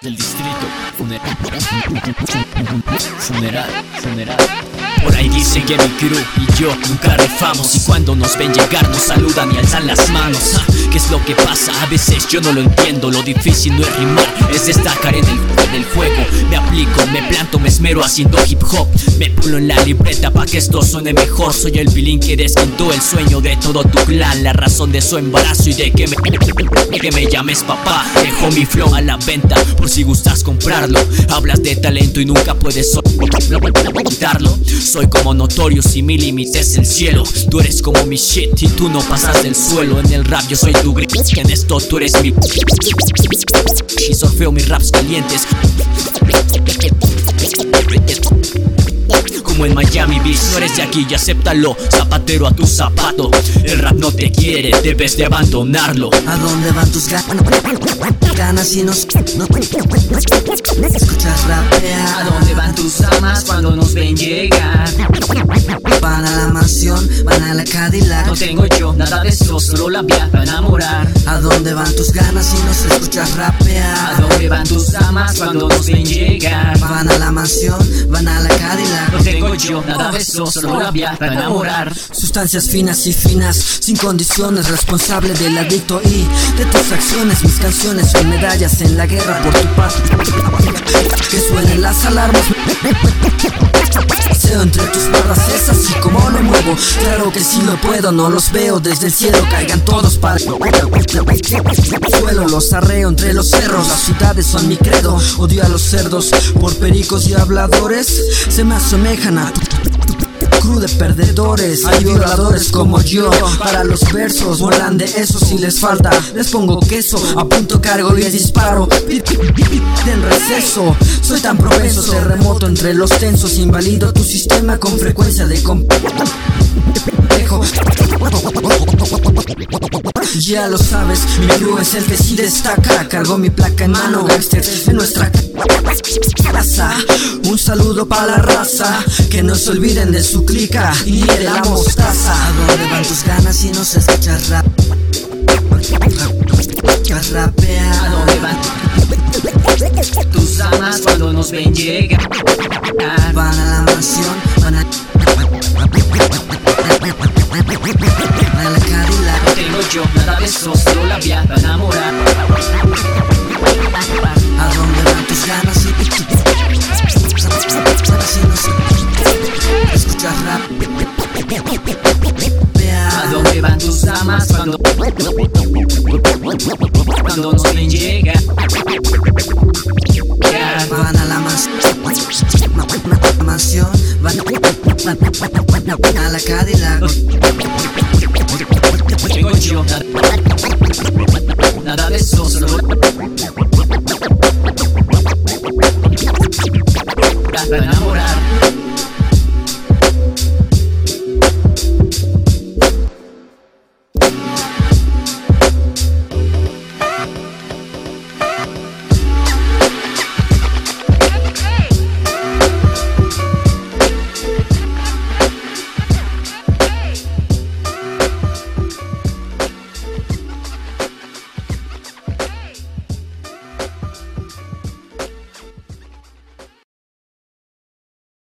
del distrito. Funeral. Funeral. Por ahí dicen que mi crew y yo nunca rifamos Y cuando nos ven llegar nos saludan y alzan las manos ah, ¿Qué es lo que pasa? A veces yo no lo entiendo Lo difícil no es rimar, es destacar en el del juego Me aplico, me planto, me esmero haciendo hip hop. Me pulo en la libreta pa' que esto suene mejor. Soy el bilín que desquintó el sueño de todo tu clan. La razón de su embarazo y de que me, que me llames papá. Dejo mi flow a la venta por si gustas comprarlo. Hablas de talento y nunca puedes quitarlo soy como notorio si mi límite es el cielo. Tú eres como mi shit y tú no pasas del suelo. En el rap yo soy tu grit, en esto tú eres mi Y sorfeo mis raps calientes. Como en Miami Beach No eres de aquí y acéptalo, zapatero a tu zapato. El rap no te quiere, debes de abandonarlo. ¿A dónde van tus ganas y nos... No, escuchas rapear ¿A dónde van tus amas cuando nos ven llegar? Van a la mansión, a la Cadillac. No tengo yo nada de eso, solo la vía para enamorar. ¿A dónde van tus ganas y nos escuchas rapear? ¿A dónde van tus amas cuando nos ven llegar? Van a la mansión, van a la Cadillac. No tengo yo nada de eso, solo la vía para enamorar. Sustancias finas y finas, sin condiciones Responsable del adicto y de tus acciones. Mis canciones son medallas en la guerra por tu paz. Que suenen las alarmas. Paseo entre tus barras, es así como me Claro que si lo puedo, no los veo desde el cielo. Caigan todos para suelo. Los arreo entre los cerros, las ciudades son mi credo. Odio a los cerdos por pericos y habladores. Se me asemejan a crew de perdedores Hay violadores como yo. Para los versos Volan de eso si les falta. Les pongo queso Apunto cargo y les disparo. En receso. Soy tan propenso Terremoto entre los tensos. Invalido tu sistema con frecuencia de ya lo sabes, mi crew es el que sí destaca Cargo mi placa en mano, gangster en nuestra casa Un saludo para la raza Que no se olviden de su clica y de la mostaza ¿A dónde van tus ganas y no se escuchas rap? Rapea ¿A dónde van tus amas cuando nos ven llegar? Van a la mansión, van. A yo nada de eso, solo la vía para enamorar ¿A dónde van tus ganas Escuchas rap ¿A dónde van tus amas cuando Cuando nos ven llegar? Van a la mansión Van a la Cadillac No yo